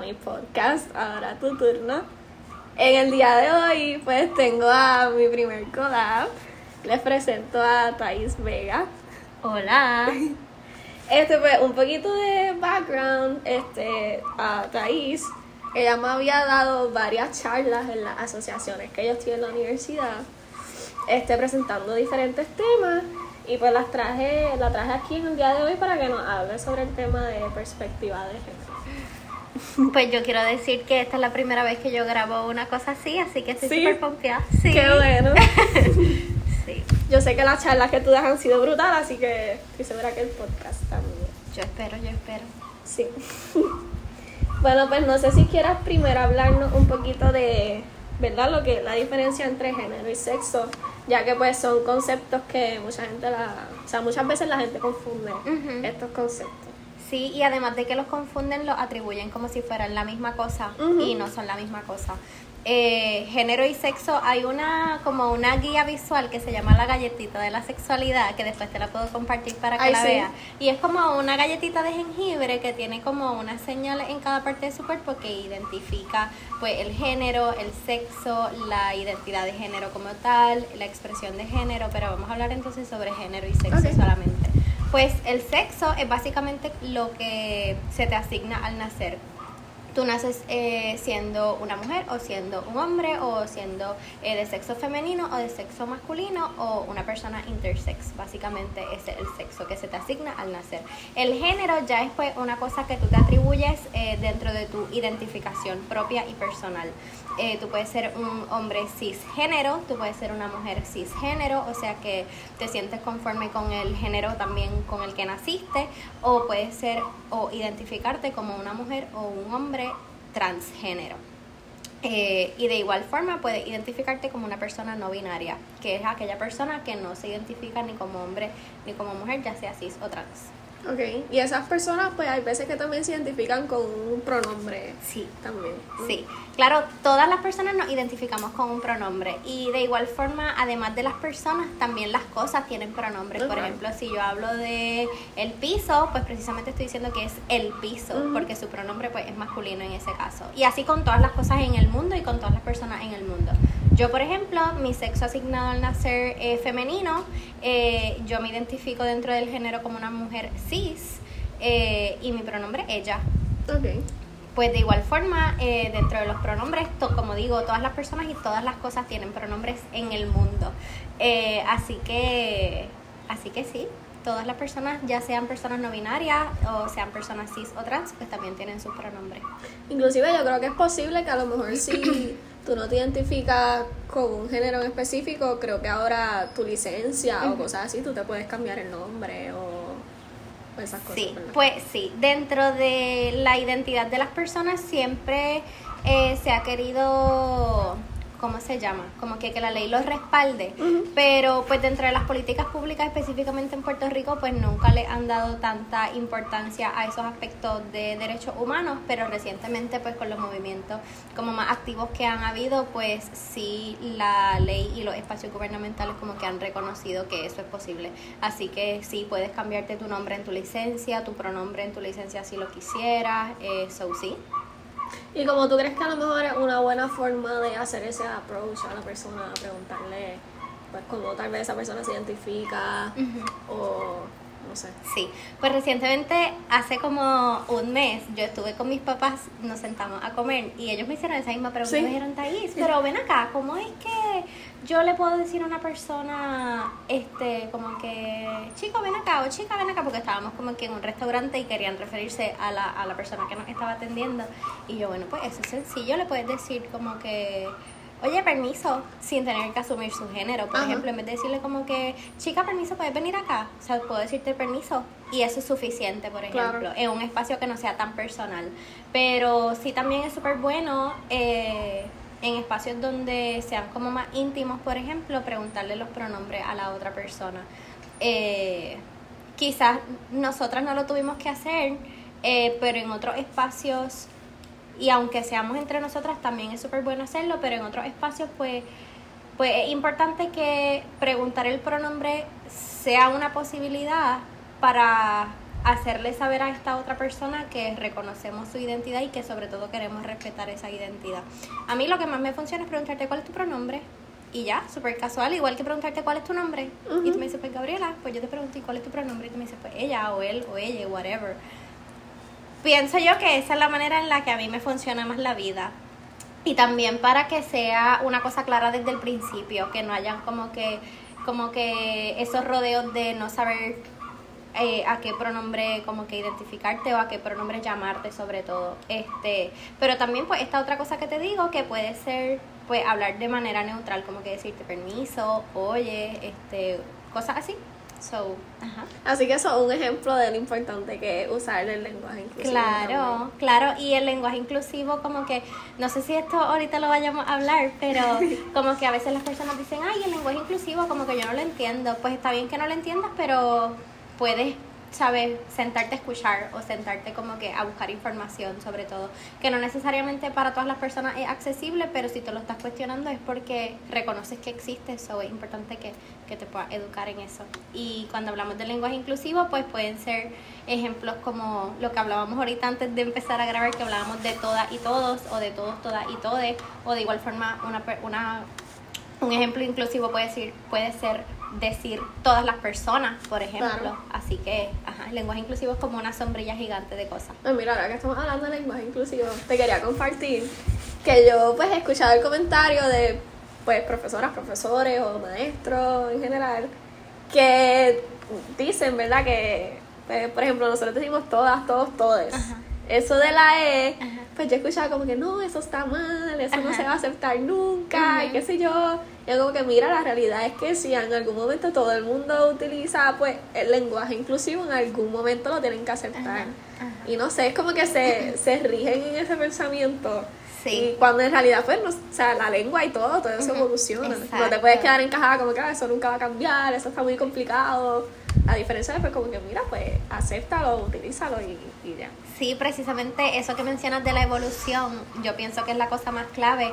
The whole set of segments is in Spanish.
a mi podcast. Ahora tu turno. En el día de hoy, pues tengo a mi primer collab. Les presento a Thais Vega. Hola. Este, pues, un poquito de background. Este, a Thais. Ella me había dado varias charlas en las asociaciones que ellos tienen en la universidad. Este, presentando diferentes temas. Y pues las traje, la traje aquí en el día de hoy para que nos hable sobre el tema de perspectiva de género. Pues yo quiero decir que esta es la primera vez que yo grabo una cosa así, así que estoy Sí. súper pompeada. Sí. Qué bueno. Sí, Yo sé que las charlas que tú das han sido brutales, así que estoy segura que el podcast también. yo espero, yo espero. Sí. Bueno, pues no sé si quieras primero hablarnos un poquito de, ¿verdad? Lo que la diferencia entre género y sexo, ya que pues son conceptos que mucha gente la, o sea, muchas veces la gente confunde estos conceptos. Sí, y además de que los confunden, los atribuyen como si fueran la misma cosa y no son la misma cosa. Eh, género y sexo, hay una como una guía visual que se llama la galletita de la sexualidad, que después te la puedo compartir para que Ay, la sí. veas. Y es como una galletita de jengibre que tiene como unas señales en cada parte de su cuerpo que identifica pues el género, el sexo, la identidad de género como tal, la expresión de género, pero vamos a hablar entonces sobre género y sexo solamente. Pues el sexo es básicamente lo que se te asigna al nacer. Tú naces eh, siendo una mujer o siendo un hombre o siendo eh, de sexo femenino o de sexo masculino o una persona intersex. Básicamente ese es el sexo que se te asigna al nacer. El género ya es pues una cosa que tú te atribuyes eh, dentro de tu identificación propia y personal. Tú puedes ser un hombre cisgénero, tú puedes ser una mujer cisgénero, o sea que te sientes conforme con el género también con el que naciste, o puedes ser o identificarte como una mujer o un hombre transgénero. Eh, y de igual forma puedes identificarte como una persona no binaria, que es aquella persona que no se identifica ni como hombre ni como mujer, ya sea cis o trans. Ok, y esas personas pues hay veces que también se identifican con un pronombre Sí. también. Sí, claro, todas las personas nos identificamos con un pronombre y de igual forma, además de las personas, también las cosas tienen pronombres. Por ejemplo, si yo hablo de el piso, pues precisamente estoy diciendo que es el piso, porque su pronombre pues es masculino en ese caso. Y así con todas las cosas en el mundo y con todas las personas en el mundo. Yo, por ejemplo, mi sexo asignado al nacer eh, femenino, eh, yo me identifico dentro del género como una mujer cis eh, y mi pronombre ella. Ok. Pues de igual forma, eh, dentro de los pronombres, to- como digo, todas las personas y todas las cosas tienen pronombres en el mundo. Así que, así que sí, todas las personas, ya sean personas no binarias o sean personas cis o trans, pues también tienen sus pronombres. Inclusive yo creo que es posible que a lo mejor si tú no te identificas con un género en específico, creo que ahora tu licencia o cosas así, tú te puedes cambiar el nombre o, o esas cosas. Sí, ¿verdad? pues sí, dentro de la identidad de las personas siempre eh, se ha querido, ¿cómo se llama? Como que, que la ley los respalde, pero pues dentro de las políticas públicas específicamente en Puerto Rico pues nunca le han dado tanta importancia a esos aspectos de derechos humanos, pero recientemente pues con los movimientos como más activos que han habido pues sí la ley y los espacios gubernamentales como que han reconocido que eso es posible. Así que sí, puedes cambiarte tu nombre en tu licencia, tu pronombre en tu licencia si lo quisieras, eh, so sí. Y como tú crees que a lo mejor es una buena forma de hacer ese approach a la persona, preguntarle, pues, cómo tal vez esa persona se identifica o no sé. Sí, pues recientemente, hace como un mes, yo estuve con mis papás, nos sentamos a comer y ellos me hicieron esa misma pregunta. Sí. Me dijeron, Thais, pero ven acá, ¿cómo es que yo le puedo decir a una persona, este, como que, chico, ven acá o chica, ven acá? Porque estábamos como que en un restaurante y querían referirse a la, a la persona que nos estaba atendiendo. Y yo, bueno, pues eso es sencillo, le puedes decir como que. Oye, permiso, sin tener que asumir su género. Por Ajá. ejemplo, en vez de decirle como que, chica, permiso, puedes venir acá. O sea, puedo decirte permiso. Y eso es suficiente, por ejemplo, Claro. en un espacio que no sea tan personal. Pero sí también es súper bueno eh, en espacios donde sean como más íntimos, por ejemplo, preguntarle los pronombres a la otra persona. Eh, quizás nosotras no lo tuvimos que hacer, eh, pero en otros espacios y aunque seamos entre nosotras también es súper bueno hacerlo, pero en otros espacios pues, pues es importante que preguntar el pronombre sea una posibilidad para hacerle saber a esta otra persona que reconocemos su identidad y que sobre todo queremos respetar esa identidad. A mí lo que más me funciona es preguntarte cuál es tu pronombre y ya, súper casual, igual que preguntarte cuál es tu nombre. Y tú me dices, pues Gabriela, pues yo te pregunto, ¿y cuál es tu pronombre? Y tú me dices, pues ella o él o ella, whatever. Pienso yo que esa es la manera en la que a mí me funciona más la vida. Y también para que sea una cosa clara desde el principio, que no hayan como que, como que esos rodeos de no saber eh, a qué pronombre como que identificarte o a qué pronombre llamarte sobre todo. Este, pero también pues esta otra cosa que te digo que puede ser pues hablar de manera neutral, como que decirte permiso, oye, este, cosas así. So, ajá. Así que eso es un ejemplo de lo importante que es usar el lenguaje inclusivo. Claro, claro, y el lenguaje inclusivo como que, no sé si esto ahorita lo vayamos a hablar, pero como que a veces las personas dicen, ay, el lenguaje inclusivo como que yo no lo entiendo. Pues está bien que no lo entiendas, pero puedes saber sentarte a escuchar o sentarte como que a buscar información sobre todo, que no necesariamente para todas las personas es accesible, pero si te lo estás cuestionando es porque reconoces que existe, eso es importante que, que te puedas educar en eso. Y cuando hablamos de lenguaje inclusivo, pues pueden ser ejemplos como lo que hablábamos ahorita antes de empezar a grabar, que hablábamos de todas y todos, o de todos, todas y todes, o de igual forma una, una un ejemplo inclusivo puede decir, puede ser decir todas las personas, por ejemplo. Así que, ajá, el lenguaje inclusivo es como una sombrilla gigante de cosas. Pues mira, ahora que estamos hablando de lenguaje inclusivo, te quería compartir que yo pues he escuchado el comentario de pues profesoras, profesores o maestros en general que dicen, ¿verdad? Que, pues, por ejemplo, nosotros decimos todas, todos, todes. Eso de la E, pues yo escuchaba como que no, eso está mal, eso no se va a aceptar nunca, y qué sé yo. Y como que mira, la realidad es que si en algún momento todo el mundo utiliza pues el lenguaje inclusivo, en algún momento lo tienen que aceptar. Y no sé, es como que se, se rigen en ese pensamiento. Sí. Y cuando en realidad, pues, no, o sea, la lengua y todo, todo eso evoluciona. No te puedes quedar encajada como que ah, eso nunca va a cambiar, eso está muy complicado. A diferencia de, pues, como que mira, pues, acéptalo, utilízalo y, y ya. Sí, precisamente eso que mencionas de la evolución, yo pienso que es la cosa más clave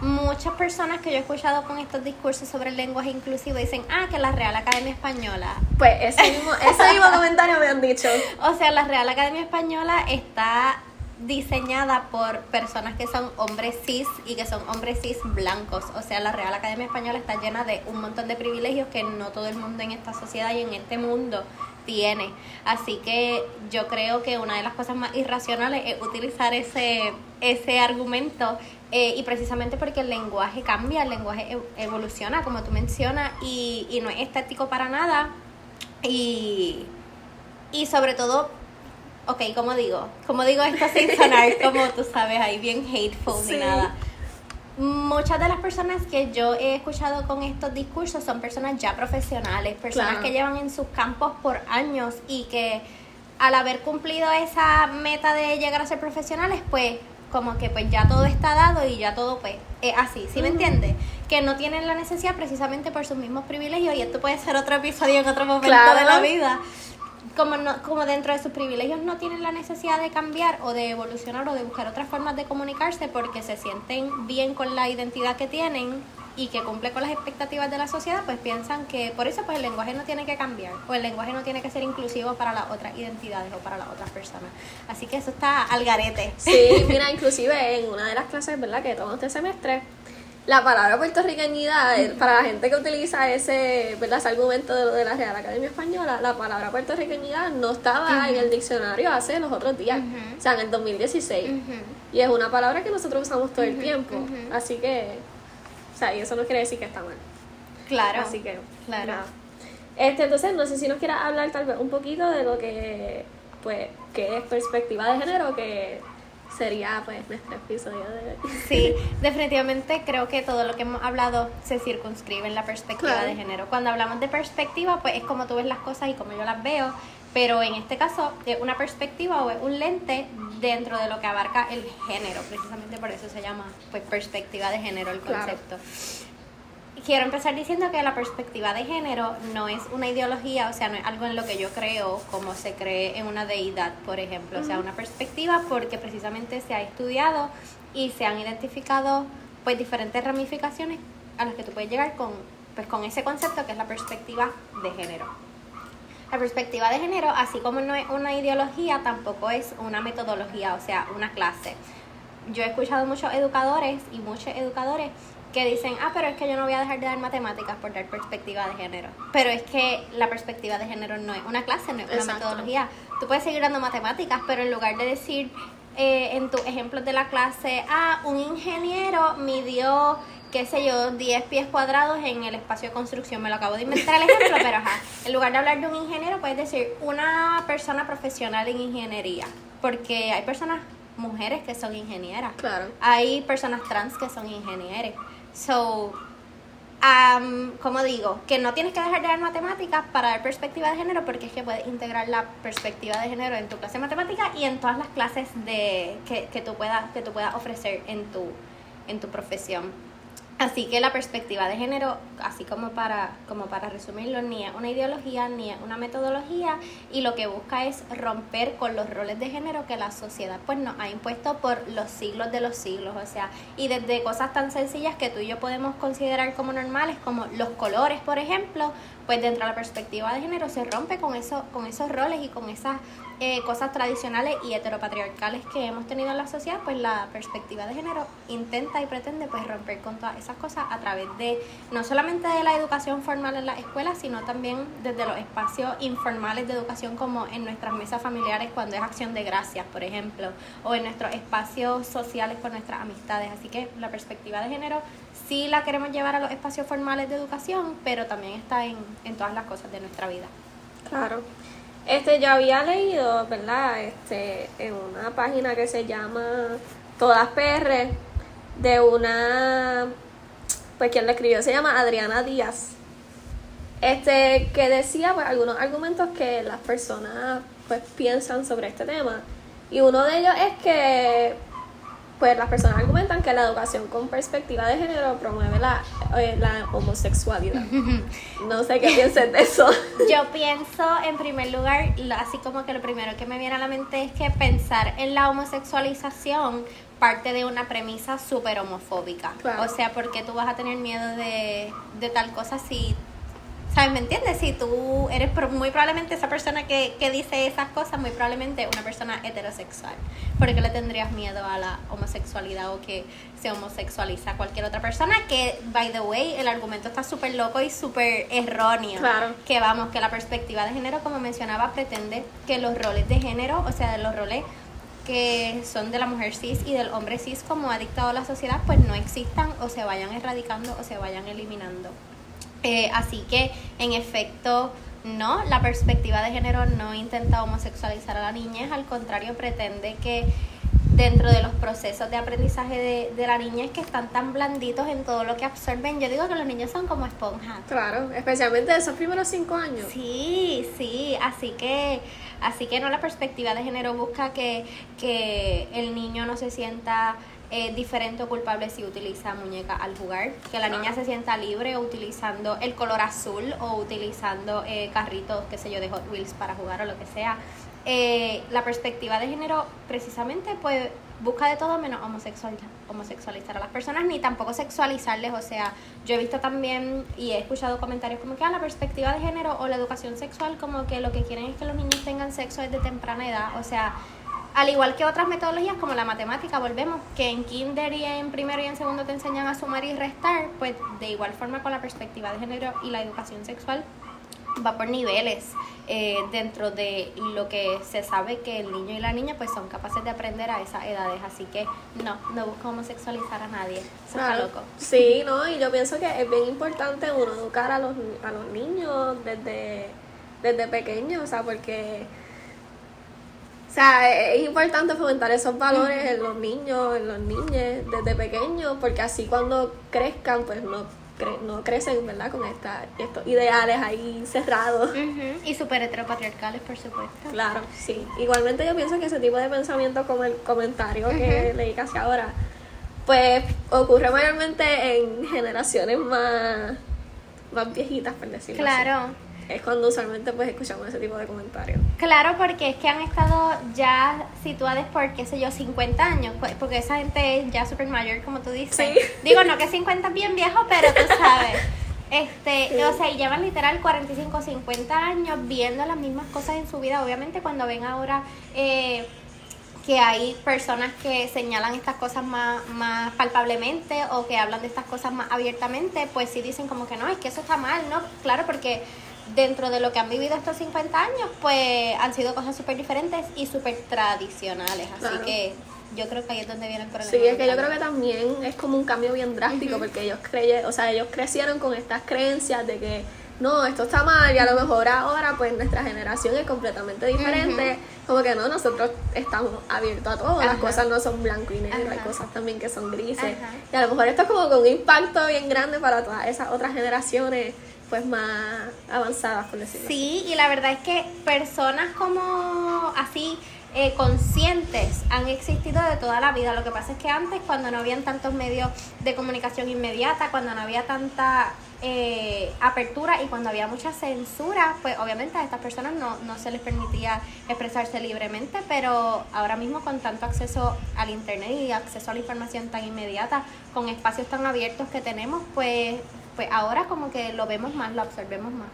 muchas personas que yo he escuchado con estos discursos sobre el lenguaje inclusivo dicen, ah, que la Real Academia Española. Pues ese mismo, ese mismo comentario me han dicho. O sea, la Real Academia Española está diseñada por personas que son hombres cis y que son hombres cis blancos. O sea, la Real Academia Española está llena de un montón de privilegios que no todo el mundo en esta sociedad y en este mundo tiene. Así que yo creo que una de las cosas más irracionales es utilizar ese, ese argumento eh, y precisamente porque el lenguaje cambia, el lenguaje evoluciona, como tú mencionas, y, y no es estético para nada. Y, y sobre todo ok, como digo, como digo esto sin sonar como tú sabes, ahí bien hateful ni nada. Muchas de las personas que yo he escuchado con estos discursos son personas ya profesionales, personas que llevan en sus campos por años y que al haber cumplido esa meta de llegar a ser profesionales, pues como que pues ya todo está dado y ya todo pues es así, ¿sí me entiendes? Que no tienen la necesidad precisamente por sus mismos privilegios y esto puede ser otro episodio en otro momento de la vida como, no, como dentro de sus privilegios no tienen la necesidad de cambiar o de evolucionar o de buscar otras formas de comunicarse porque se sienten bien con la identidad que tienen y que cumple con las expectativas de la sociedad, pues piensan que por eso pues el lenguaje no tiene que cambiar o el lenguaje no tiene que ser inclusivo para las otras identidades o para las otras personas. Así que eso está al garete. Sí, mira, inclusive en una de las clases, ¿verdad?, que tomamos este semestre, la palabra puertorriqueñidad, eh, para la gente que utiliza ese, ¿verdad? ese argumento de, de la Real Academia Española, la palabra puertorriqueñidad no estaba en el diccionario hace los otros días, o sea, en el 2016. Y es una palabra que nosotros usamos todo el tiempo. Así que, o sea, y eso no quiere decir que está mal. Claro. Así que, claro. Este, entonces, no sé si nos quieras hablar tal vez un poquito de lo que, pues, que es perspectiva de género, que sería pues nuestro episodio de Sí, definitivamente creo que todo lo que hemos hablado se circunscribe en la perspectiva de género. Cuando hablamos de perspectiva, pues es como tú ves las cosas y como yo las veo, pero en este caso es una perspectiva o es un lente dentro de lo que abarca el género, precisamente por eso se llama pues perspectiva de género el concepto quiero empezar diciendo que la perspectiva de género no es una ideología, o sea, no es algo en lo que yo creo como se cree en una deidad, por ejemplo, o sea, una perspectiva porque precisamente se ha estudiado y se han identificado pues diferentes ramificaciones a las que tú puedes llegar con pues con ese concepto que es la perspectiva de género. La perspectiva de género, así como no es una ideología, tampoco es una metodología, o sea, una clase. Yo he escuchado muchos educadores y muchos educadores que dicen, ah, pero es que yo no voy a dejar de dar matemáticas por dar perspectiva de género. Pero es que la perspectiva de género no es una clase, no es una metodología. Tú puedes seguir dando matemáticas, pero en lugar de decir eh, en tus ejemplos de la clase, ah, un ingeniero midió qué sé yo, 10 pies cuadrados en el espacio de construcción. Me lo acabo de inventar el ejemplo, pero ajá. En lugar de hablar de un ingeniero, puedes decir una persona profesional en ingeniería. Porque hay personas, mujeres que son ingenieras. Claro. Hay personas trans que son ingenieros. So, como digo, que no tienes que dejar de dar matemáticas para dar perspectiva de género porque es que puedes integrar la perspectiva de género en tu clase de matemáticas y en todas las clases de, que, que, tú, puedas, que tú puedas ofrecer en tu, en tu profesión. Así que la perspectiva de género, así como para, como para resumirlo, ni es una ideología ni es una metodología y lo que busca es romper con los roles de género que la sociedad pues nos ha impuesto por los siglos de los siglos, o sea, y desde cosas tan sencillas que tú y yo podemos considerar como normales, como los colores, por ejemplo, pues dentro de la perspectiva de género se rompe con, eso, con esos roles y con esas eh, cosas tradicionales y heteropatriarcales que hemos tenido en la sociedad, pues la perspectiva de género intenta y pretende pues romper con todas esas cosas a través de no solamente de la educación formal en la escuela, sino también desde los espacios informales de educación como en nuestras mesas familiares cuando es acción de gracias, por ejemplo, o en nuestros espacios sociales con nuestras amistades. Así que la perspectiva de género sí la queremos llevar a los espacios formales de educación, pero también está en, en todas las cosas de nuestra vida. Claro. Este, yo había leído, ¿verdad? Este, en una página que se llama Todas PR, de una, pues quien la escribió se llama Adriana Díaz, este, que decía pues algunos argumentos que las personas pues piensan sobre este tema. Y uno de ellos es que pues las personas argumentan que la educación con perspectiva de género promueve la, eh, la homosexualidad. No sé qué piensas de eso. Yo pienso, en primer lugar, así como que lo primero que me viene a la mente es que pensar en la homosexualización parte de una premisa súper homofóbica. O sea, porque tú vas a tener miedo de, de tal cosa si ¿Sabes? ¿Me entiendes? Si tú eres muy probablemente esa persona que, que dice esas cosas, muy probablemente una persona heterosexual. ¿Por qué le tendrías miedo a la homosexualidad o que se homosexualiza cualquier otra persona? Que, by the way, el argumento está súper loco y súper erróneo. Claro. Que vamos, que la perspectiva de género, como mencionaba, pretende que los roles de género, o sea, los roles que son de la mujer cis y del hombre cis como ha dictado la sociedad, pues no existan o se vayan erradicando o se vayan eliminando. Eh, así que, en efecto, no, la perspectiva de género no intenta homosexualizar a la niñez, al contrario, pretende que dentro de los procesos de aprendizaje de, de la niñez que están tan blanditos en todo lo que absorben, yo digo que los niños son como esponjas. Claro, especialmente esos primeros cinco años. Sí, sí, así que, así que no, la perspectiva de género busca que, que el niño no se sienta eh, diferente o culpable si utiliza muñeca al jugar, que la niña se sienta libre utilizando el color azul o utilizando eh, carritos, qué sé yo, de Hot Wheels para jugar o lo que sea. Eh, la perspectiva de género precisamente pues busca de todo menos homosexualizar, homosexualizar a las personas ni tampoco sexualizarles, o sea, yo he visto también y he escuchado comentarios como que a ah, la perspectiva de género o la educación sexual como que lo que quieren es que los niños tengan sexo desde temprana edad, o sea, al igual que otras metodologías como la matemática, volvemos, que en kinder y en primero y en segundo te enseñan a sumar y restar, pues de igual forma con la perspectiva de género y la educación sexual va por niveles eh, dentro de lo que se sabe que el niño y la niña pues son capaces de aprender a esas edades. Así que no no busco homosexualizar a nadie. Eso está loco. Sí no y yo pienso que es bien importante uno educar a los a los niños desde desde pequeños o sea porque sea, es importante fomentar esos valores en los niños, en los niños desde pequeños, porque así cuando crezcan, pues no, no crecen, ¿verdad? Con esta, estos ideales ahí cerrados. Y súper heteropatriarcales, por supuesto. Claro, sí. Igualmente yo pienso que ese tipo de pensamiento, como el comentario que leí casi ahora, pues ocurre mayormente en generaciones más, más viejitas, por decirlo claro es cuando usualmente pues escuchamos ese tipo de comentarios. Claro, porque es que han estado ya situadas por, qué sé yo, 50 años, pues, porque esa gente es ya súper mayor, como tú dices. Digo, no que 50 es bien viejo, pero tú sabes. Este, o sea, y llevan literal 45, 50 años viendo las mismas cosas en su vida. Obviamente cuando ven ahora eh, que hay personas que señalan estas cosas más, más palpablemente o que hablan de estas cosas más abiertamente, pues sí dicen como que no, es que eso está mal, ¿no? Claro, porque dentro de lo que han vivido estos 50 años, pues han sido cosas súper diferentes y súper tradicionales. Así que yo creo que ahí es donde viene el problema. Sí, es que yo creo que también es como un cambio bien drástico porque ellos creyeron, o sea, ellos crecieron con estas creencias de que no, esto está mal y a lo mejor ahora pues nuestra generación es completamente diferente. Como que no, nosotros estamos abiertos a todo, las cosas no son blanco y negro, hay cosas también que son grises. Y a lo mejor esto es como con un impacto bien grande para todas esas otras generaciones pues más avanzadas, por decirlo Sí, y la verdad es que personas como así eh, conscientes han existido de toda la vida. Lo que pasa es que antes, cuando no habían tantos medios de comunicación inmediata, cuando no había tanta eh, apertura y cuando había mucha censura, pues obviamente a estas personas no, no se les permitía expresarse libremente, pero ahora mismo con tanto acceso al Internet y acceso a la información tan inmediata, con espacios tan abiertos que tenemos, pues, pues ahora como que lo vemos más, lo observemos más.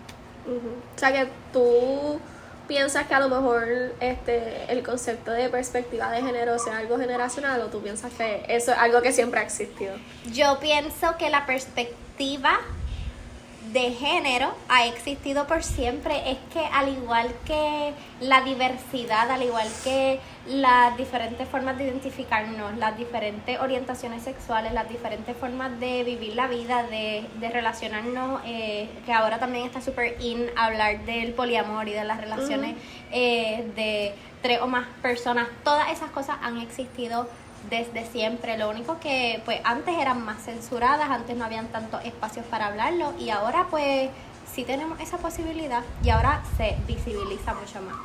O sea que tú piensas que a lo mejor este el concepto de perspectiva de género sea algo generacional o tú piensas que eso es algo que siempre ha existido? Yo pienso que la perspectiva de género ha existido por siempre. Es que al igual que la diversidad, al igual que las diferentes formas de identificarnos, las diferentes orientaciones sexuales, las diferentes formas de vivir la vida, de, de relacionarnos, eh, que ahora también está súper in hablar del poliamor y de las relaciones eh, de tres o más personas, todas esas cosas han existido desde siempre. Lo único que pues antes eran más censuradas, antes no habían tantos espacios para hablarlo y ahora pues sí tenemos esa posibilidad y ahora se visibiliza mucho más.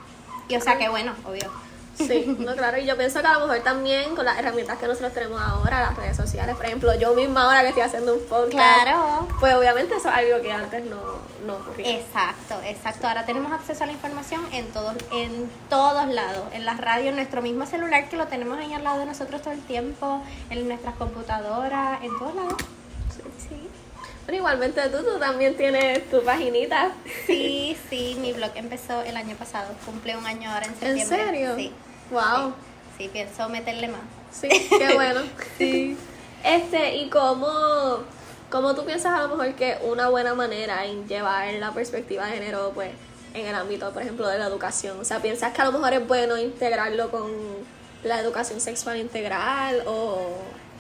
Y o sea que bueno, obvio. Sí, no, claro, y yo pienso que a lo mejor también con las herramientas que nosotros tenemos ahora, las redes sociales, por ejemplo, yo misma ahora que estoy haciendo un podcast, claro. pues obviamente eso es algo que antes no, no ocurría. Exacto, exacto. Ahora tenemos acceso a la información en todos, en todos lados, en las radios, en nuestro mismo celular que lo tenemos ahí al lado de nosotros todo el tiempo, en nuestras computadoras, en todos lados. Sí. sí. Pero igualmente tú, tú también tienes tu paginita. Sí, sí, mi blog empezó el año pasado, cumple un año ahora en septiembre. ¿En serio? Sí. Wow. Sí, pienso meterle más. Sí, qué bueno. sí. Este, ¿y cómo, cómo tú piensas a lo mejor que una buena manera en llevar la perspectiva de género, pues, en el ámbito, por ejemplo, de la educación? O sea, ¿piensas que a lo mejor es bueno integrarlo con la educación sexual integral o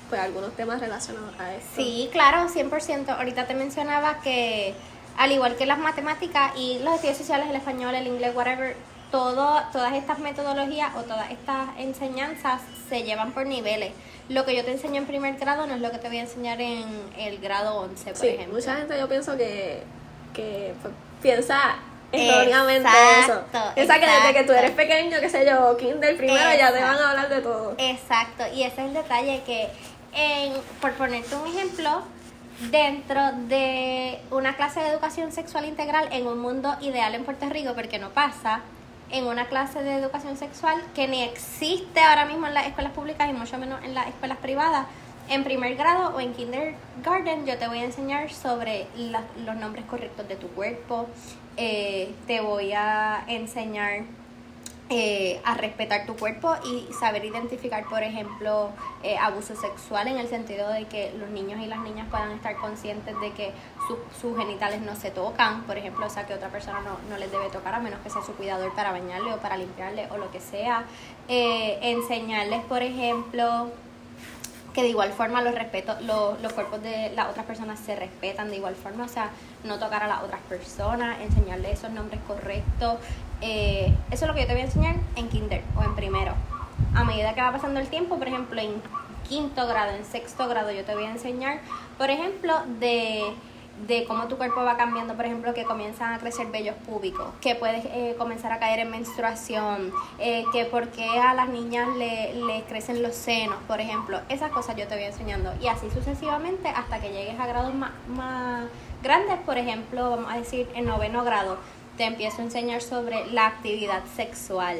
pues algunos temas relacionados a eso? Sí, claro, 100%. Ahorita te mencionaba que al igual que las matemáticas y los estudios sociales, el español, el inglés, whatever, todo, todas estas metodologías o todas estas enseñanzas se llevan por niveles. Lo que yo te enseño en primer grado no es lo que te voy a enseñar en el grado 11, por sí, ejemplo. Mucha gente yo pienso que, que pues, piensa erróneamente eso. Piensa que desde que tú eres pequeño, qué sé yo, kinder primero, ya te van a hablar de todo. Exacto, y ese es el detalle que, en, por ponerte un ejemplo, dentro de una clase de educación sexual integral en un mundo ideal en Puerto Rico, porque no pasa, en una clase de educación sexual que ni existe ahora mismo en las escuelas públicas y mucho menos en las escuelas privadas. En primer grado o en kindergarten yo te voy a enseñar sobre los nombres correctos de tu cuerpo, eh, te voy a enseñar eh, a respetar tu cuerpo y saber identificar, por ejemplo, eh, abuso sexual en el sentido de que los niños y las niñas puedan estar conscientes de que sus genitales no se tocan, por ejemplo, o sea, que otra persona no, no, les debe tocar a menos que sea su cuidador para bañarle o para limpiarle o lo que sea. Eh, enseñarles, por ejemplo, que de igual forma los respeto, los, los cuerpos de las otras personas se respetan de igual forma, o sea, no tocar a las otras personas, enseñarles esos nombres correctos. Eh, eso es lo que yo te voy a enseñar en kinder o en primero. A medida que va pasando el tiempo, por ejemplo, en quinto grado, en sexto grado, yo te voy a enseñar, por ejemplo, de de cómo tu cuerpo va cambiando, por ejemplo, que comienzan a crecer vellos púbicos, que puedes eh, comenzar a caer en menstruación, eh, que por qué a las niñas le, le, crecen los senos, por ejemplo, esas cosas yo te voy enseñando. Y así sucesivamente hasta que llegues a grados más, más grandes, por ejemplo, vamos a decir en noveno grado, te empiezo a enseñar sobre la actividad sexual.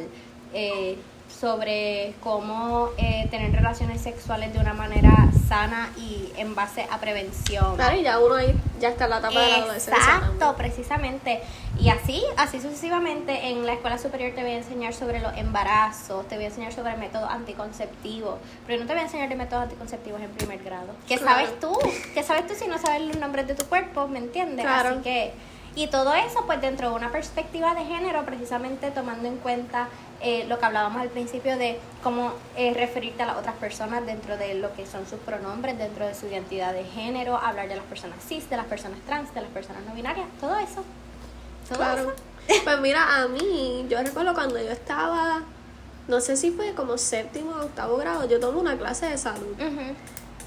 Eh, sobre cómo eh, tener relaciones sexuales de una manera sana y en base a prevención. Claro, y ya uno ahí ya está en la etapa de la adolescencia. Exacto, precisamente. Y así, así sucesivamente, en la escuela superior te voy a enseñar sobre los embarazos, te voy a enseñar sobre métodos anticonceptivos, pero no te voy a enseñar de métodos anticonceptivos en primer grado. ¿Qué Claro. sabes tú? ¿Qué sabes tú si no sabes los nombres de tu cuerpo? ¿Me entiendes? Claro. Así que, y todo eso pues dentro de una perspectiva de género, precisamente tomando en cuenta eh, lo que hablábamos al principio de cómo eh, referirte a las otras personas dentro de lo que son sus pronombres, dentro de su identidad de género, hablar de las personas cis, de las personas trans, de las personas no binarias, todo eso. Todo Claro. eso. Pues mira, a mí, yo recuerdo cuando yo estaba, no sé si fue como séptimo o octavo grado, yo tomé una clase de salud.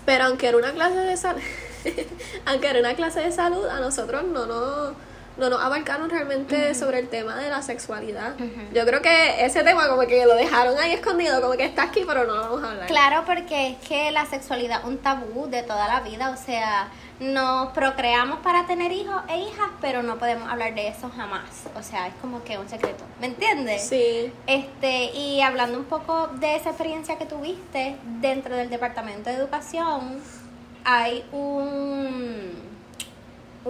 Pero aunque era una clase de salud, aunque era una clase de salud, a nosotros no nos, no nos abarcaron realmente sobre el tema de la sexualidad. Yo creo que ese tema como que lo dejaron ahí escondido, como que está aquí, pero no lo vamos a hablar. Claro, porque es que la sexualidad es un tabú de toda la vida, o sea, nos procreamos para tener hijos e hijas, pero no podemos hablar de eso jamás, o sea, es como que un secreto, ¿me entiendes? Sí, Este, y hablando un poco de esa experiencia que tuviste dentro del Departamento de Educación, hay un,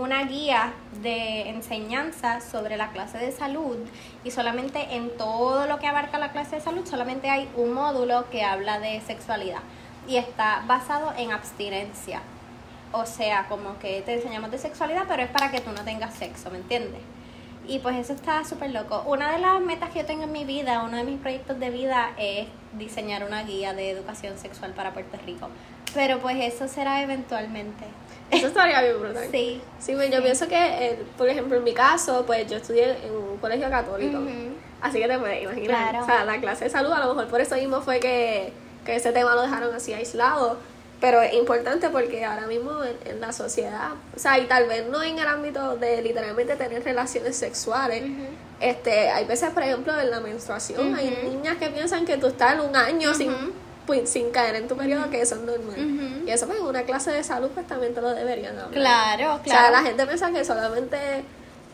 una guía de enseñanza sobre la clase de salud y solamente en todo lo que abarca la clase de salud solamente hay un módulo que habla de sexualidad y está basado en abstinencia. O sea, como que te enseñamos de sexualidad, pero es para que tú no tengas sexo, ¿me entiendes? Y pues eso está súper loco. Una de las metas que yo tengo en mi vida, uno de mis proyectos de vida es diseñar una guía de educación sexual para Puerto Rico. Pero pues eso será eventualmente. Eso estaría bien brutal. Sí. Sí, pues yo Sí. pienso que, eh, por ejemplo, en mi caso, pues yo estudié en un colegio católico. Así que te puedes imaginar. Claro. O sea, la clase de salud, a lo mejor por eso mismo fue que, que ese tema lo dejaron así aislado. Pero es importante porque ahora mismo en, en la sociedad, o sea, y tal vez no en el ámbito de literalmente tener relaciones sexuales, este, hay veces, por ejemplo, en la menstruación, hay niñas que piensan que tú estás en un año sin, pues, sin caer en tu periodo, que eso es normal. Y eso, pues, en una clase de salud, pues también te lo deberían hablar. Claro, O sea, claro. la gente piensa que solamente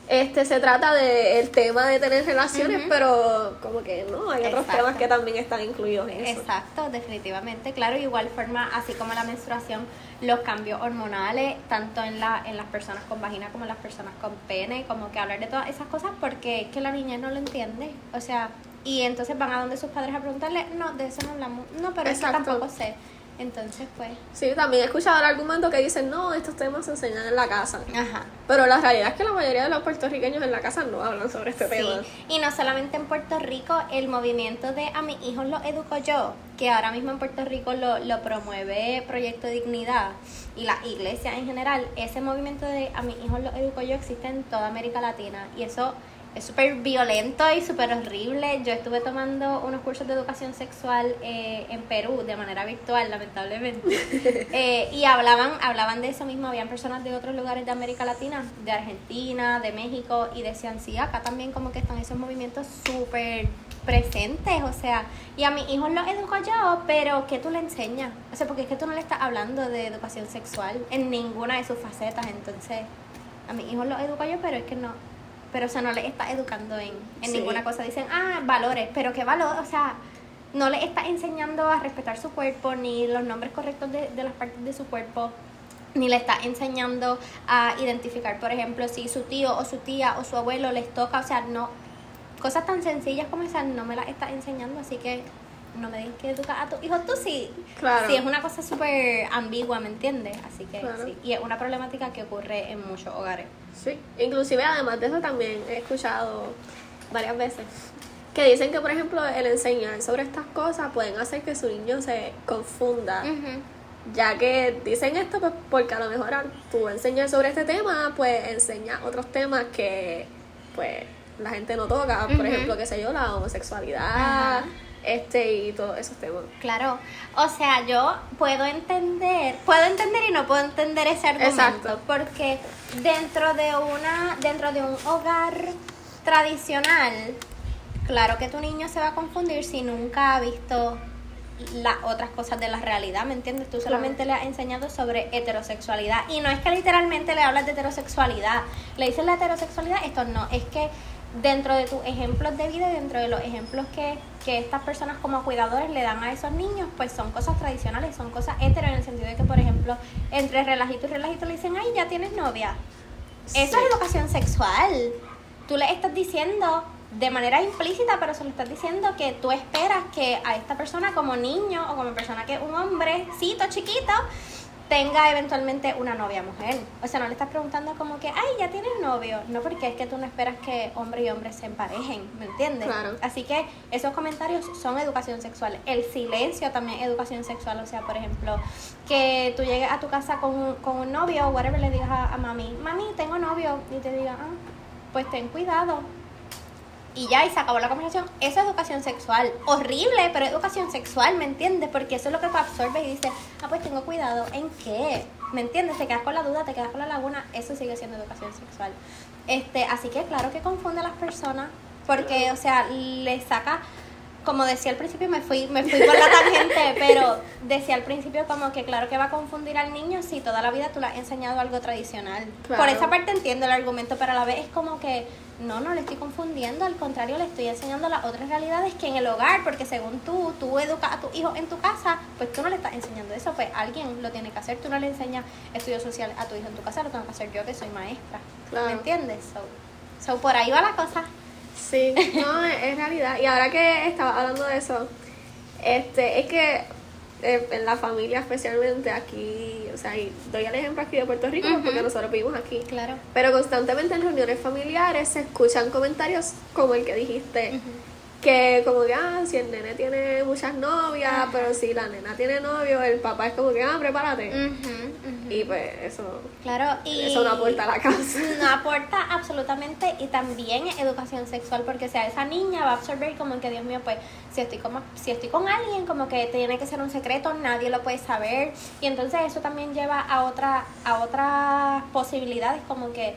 este se trata de el tema de tener relaciones, pero como que no, hay otros Exacto. temas que también están incluidos en eso. Exacto, definitivamente, claro, igual forma, así como la menstruación, los cambios hormonales, tanto en, la, en las personas con vagina como en las personas con pene, como que hablar de todas esas cosas porque es que la niña no lo entiende, o sea, y entonces van a donde sus padres a preguntarle, no, de eso no hablamos, no, pero es que Exacto. tampoco sé, entonces pues, Sí, también he escuchado el argumento que dicen, no, estos temas se enseñan en la casa. ajá. Pero la realidad es que la mayoría de los puertorriqueños en la casa no hablan sobre este tema. Sí, y no solamente en Puerto Rico, el movimiento de A mis hijos los educo yo, que ahora mismo en Puerto Rico lo, lo promueve Proyecto Dignidad y la iglesia en general, ese movimiento de A mis hijos los educo yo existe en toda América Latina y eso es súper violento y súper horrible. Yo estuve tomando unos cursos de educación sexual eh, en Perú de manera virtual, lamentablemente. Eh, y hablaban, hablaban de eso mismo, habían personas de otros lugares de América Latina, de Argentina, de México, y decían, sí, acá también como que están esos movimientos súper presentes, o sea, y a mis hijos los educo yo, pero ¿qué tú le enseñas? O sea, porque es que tú no le estás hablando de educación sexual en ninguna de sus facetas, entonces, a mis hijos los educo yo, pero es que no, pero o sea, no les estás educando en, en Sí. ninguna cosa, dicen, ah, valores, pero ¿qué valor? O sea, no le está enseñando a respetar su cuerpo, ni los nombres correctos de, de las partes de su cuerpo, ni le está enseñando a identificar, por ejemplo, si su tío o su tía o su abuelo les toca, o sea, no, cosas tan sencillas como esas no me las está enseñando, así que no me digas que educar a tu hijo, tú sí, Claro. sí, es una cosa súper ambigua, ¿me entiendes? Así que Claro. sí, y es una problemática que ocurre en muchos hogares. Sí, inclusive además de eso también he escuchado varias veces que dicen que por ejemplo el enseñar sobre estas cosas pueden hacer que su niño se confunda, ya que dicen esto pues porque a lo mejor tú enseñar sobre este tema pues enseña otros temas que pues la gente no toca, por ejemplo, qué sé yo, la homosexualidad. Este y todos esos temas. Claro, o sea, yo puedo entender, puedo entender y no puedo entender ese argumento, Exacto. porque dentro de una, dentro de un hogar tradicional, claro que tu niño se va a confundir si nunca ha visto las otras cosas de la realidad, ¿me entiendes? Tú solamente le has enseñado sobre heterosexualidad y no es que literalmente le hablas de heterosexualidad, le dices la heterosexualidad, esto no, es que dentro de tus ejemplos de vida y dentro de los ejemplos que, que estas personas como cuidadores le dan a esos niños, pues son cosas tradicionales, son cosas hetero en el sentido de que, por ejemplo, entre relajito y relajito le dicen, ay, ya tienes novia. Eso es educación sexual. Tú le estás diciendo de manera implícita, pero se le estás diciendo que tú esperas que a esta persona como niño o como persona que es un hombrecito chiquito tenga eventualmente una novia mujer. O sea, no le estás preguntando como que, ay, ya tienes novio. No, porque es que tú no esperas que hombre y hombre se emparejen, ¿me entiendes? Claro. Así que esos comentarios son educación sexual. El silencio también es educación sexual. O sea, por ejemplo, que tú llegues a tu casa con, un- con un novio o whatever, le digas a, a mami, mami, tengo novio. Y te diga, ah, pues ten cuidado. Y ya, y se acabó la conversación. Eso es educación sexual. Horrible, pero educación sexual, ¿me entiendes? Porque eso es lo que tú absorbes y dices, ah, pues tengo cuidado. ¿En qué? ¿Me entiendes? Te quedas con la duda, te quedas con la laguna. Eso sigue siendo educación sexual. Este, así que claro que confunde a las personas. Porque, o sea, le saca como decía al principio, me fui, me fui por la tangente, pero decía al principio como que claro que va a confundir al niño si toda la vida tú le has enseñado algo tradicional. Claro. Por esa parte entiendo el argumento, pero a la vez es como que no, no le estoy confundiendo, al contrario, le estoy enseñando las otras realidades que en el hogar, porque según tú, tú educas a tu hijo en tu casa, pues tú no le estás enseñando eso, pues alguien lo tiene que hacer, tú no le enseñas estudios sociales a tu hijo en tu casa, lo tengo que hacer yo que soy maestra. Claro. ¿Me entiendes? So, so, por ahí va la cosa. Sí, no, es realidad. Y ahora que estaba hablando de eso, este, es que eh, en la familia especialmente aquí, o sea, y doy el ejemplo aquí de Puerto Rico porque nosotros vivimos aquí. Claro. Pero constantemente en reuniones familiares se escuchan comentarios como el que dijiste, que como que, ah, si el nene tiene muchas novias, Ajá. pero si la nena tiene novio, el papá es como que, ah, prepárate. Y pues eso, Claro, y eso no aporta a la casa. no aporta absolutamente y también educación sexual porque o sea esa niña va a absorber como que Dios mío pues si estoy como si estoy con alguien como que tiene que ser un secreto nadie lo puede saber y entonces eso también lleva a otra a otras posibilidades como que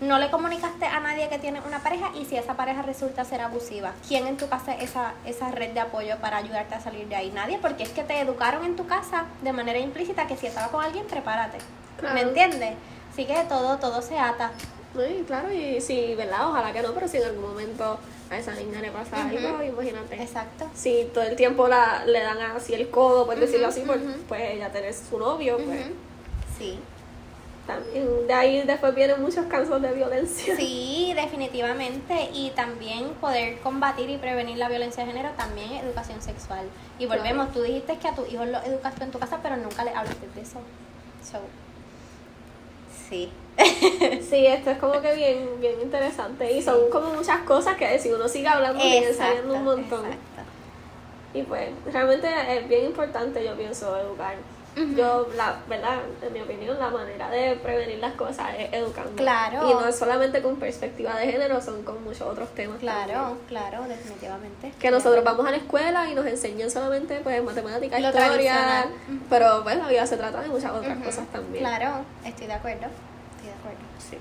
no le comunicaste a nadie que tiene una pareja y si esa pareja resulta ser abusiva, ¿quién en tu casa es esa, esa red de apoyo para ayudarte a salir de ahí? Nadie, porque es que te educaron en tu casa de manera implícita que si estaba con alguien, prepárate. Claro. ¿Me entiendes? Así que todo, todo se ata. Y claro, y sí, ¿verdad? Ojalá que no, pero si en algún momento a esa niña le pasa Ujú. algo, imagínate. Exacto. Si todo el tiempo la, le dan así el codo, por decirlo así, pues, pues ella tener su novio, pues. Sí. También de ahí después vienen muchos casos de violencia. Sí, definitivamente. Y también poder combatir y prevenir la violencia de género también es educación sexual. Y volvemos, tú dijiste que a tus hijos los educaste en tu casa, pero nunca le hablaste de eso. So, sí. Sí, esto es como que bien, bien interesante y son como muchas cosas que si uno sigue hablando siguen saliendo un montón. exacto. Y pues realmente es bien importante, yo pienso, educar. Yo, la verdad, en mi opinión, la manera de prevenir las cosas es educando. Claro. Y no es solamente con perspectiva de género, son con muchos otros temas. Claro, también. claro, definitivamente. Que nosotros vamos a la escuela y nos enseñan solamente pues matemáticas, historia, pero pues la vida se trata de muchas otras cosas también. Claro, estoy de acuerdo. Estoy de acuerdo. Sí.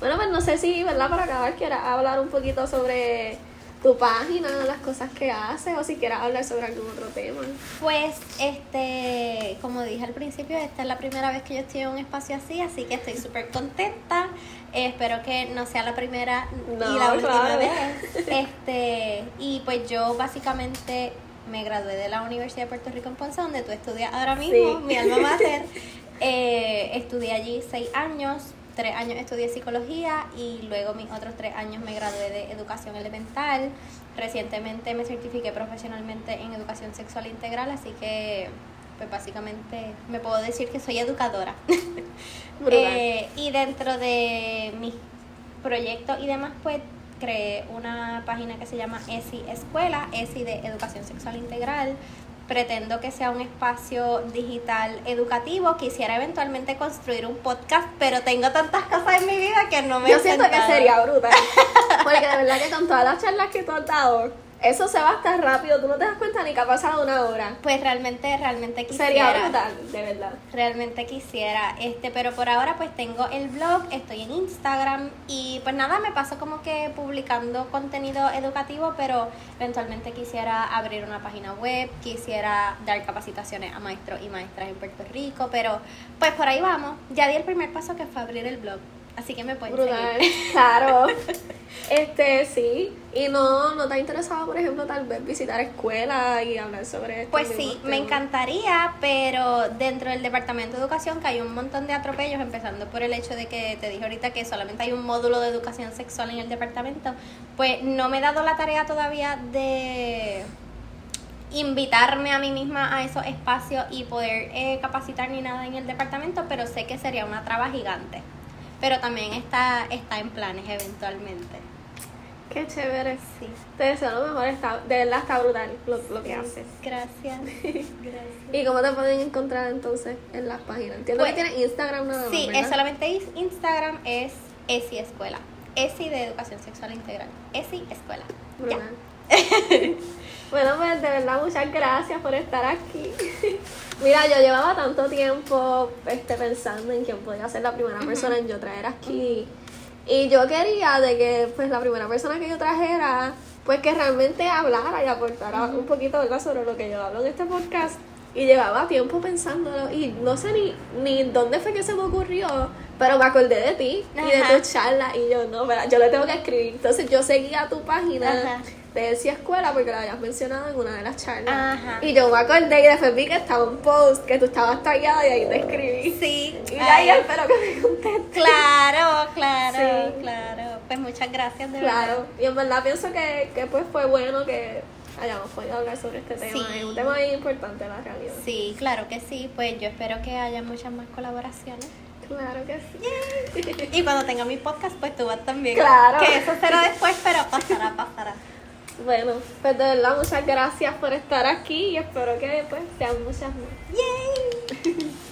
Bueno, pues no sé si, ¿verdad? Para acabar, quieras hablar un poquito sobre tu página, las cosas que haces, o si quieras hablar sobre algún otro tema. Pues, este, como dije al principio, esta es la primera vez que yo estoy en un espacio así, así que estoy súper contenta. Eh, espero que no sea la primera No, y la última claro. vez. Este, y pues yo básicamente me gradué de la Universidad de Puerto Rico en Ponce, donde tú estudias ahora mismo, Sí. mi alma mater. Eh, estudié allí seis años, tres años estudié psicología y luego mis otros tres años me gradué de educación elemental. Recientemente me certifiqué profesionalmente en educación sexual integral, así que pues básicamente me puedo decir que soy educadora. Eh, y dentro de mis proyectos y demás, pues creé una página que se llama ESI Escuela, ESI de Educación Sexual Integral. Pretendo que sea un espacio digital educativo. Quisiera eventualmente construir un podcast, pero tengo tantas cosas en mi vida que no me Yo he siento que sería brutal. Porque de verdad que con todas las charlas que tú has dado, eso se va hasta rápido, tú no te das cuenta ni que ha pasado una hora. Pues realmente, realmente quisiera. Sería brutal, de verdad. Realmente quisiera, este, pero por ahora pues tengo el blog, estoy en Instagram y pues nada, me paso como que publicando contenido educativo, pero eventualmente quisiera abrir una página web, quisiera dar capacitaciones a maestros y maestras en Puerto Rico, pero pues por ahí vamos. Ya di el primer paso que fue abrir el blog. Así que me pueden Brutal, seguir. claro. Este, sí. Y no, no te ha interesado, por ejemplo, tal vez visitar escuelas y hablar sobre esto. Pues sí, me encantaría, pero dentro del Departamento de Educación, que hay un montón de atropellos, empezando por el hecho de que te dije ahorita que solamente hay un módulo de educación sexual en el departamento, pues no me he dado la tarea todavía de invitarme a mí misma a esos espacios y poder eh, capacitar ni nada en el departamento, pero sé que sería una traba gigante. Pero también está, está en planes eventualmente. Qué chévere. Sí. Te deseo lo mejor, está, de verdad está brutal lo, lo que haces. Gracias. Gracias. ¿Y cómo te pueden encontrar entonces en las páginas? Entiendo Pues, que tienes Instagram nada más, Sí, es solamente Instagram es ESI Escuela. ESI de Educación Sexual Integral. ESI Escuela. Ya. Brutal. bueno, pues de verdad muchas gracias por estar aquí. Mira, yo llevaba tanto tiempo este, pensando en quién podía ser la primera persona en yo traer aquí. Y yo quería de que pues la primera persona que yo trajera, pues que realmente hablara y aportara un poquito ¿verdad? sobre lo que yo hablo en este podcast. Y llevaba tiempo pensándolo y no sé ni, ni dónde fue que se me ocurrió, pero me acordé de ti y de tu charla y yo, no, mira, yo le tengo que escribir. Entonces yo seguía tu página Ajá. de esa escuela porque lo habías mencionado en una de las charlas. Ajá. Y yo me acordé y después vi que estaba un post, que tú estabas tallada y ahí te escribí. Sí. Y yo espero que me contestes. Claro, claro, Sí. claro. Pues muchas gracias de verdad. Claro, y en verdad pienso que, que pues fue bueno que hayamos podido hablar sobre este tema. Sí. Es un tema bien importante, la realidad. Sí, claro que sí. Pues yo espero que haya muchas más colaboraciones. Claro que sí. Y cuando tenga mi podcast, pues tú vas también. Claro. Que eso será después, pero pasará, pasará. Bueno, pues de verdad, muchas gracias por estar aquí y espero que después sean muchas más. ¡Yay!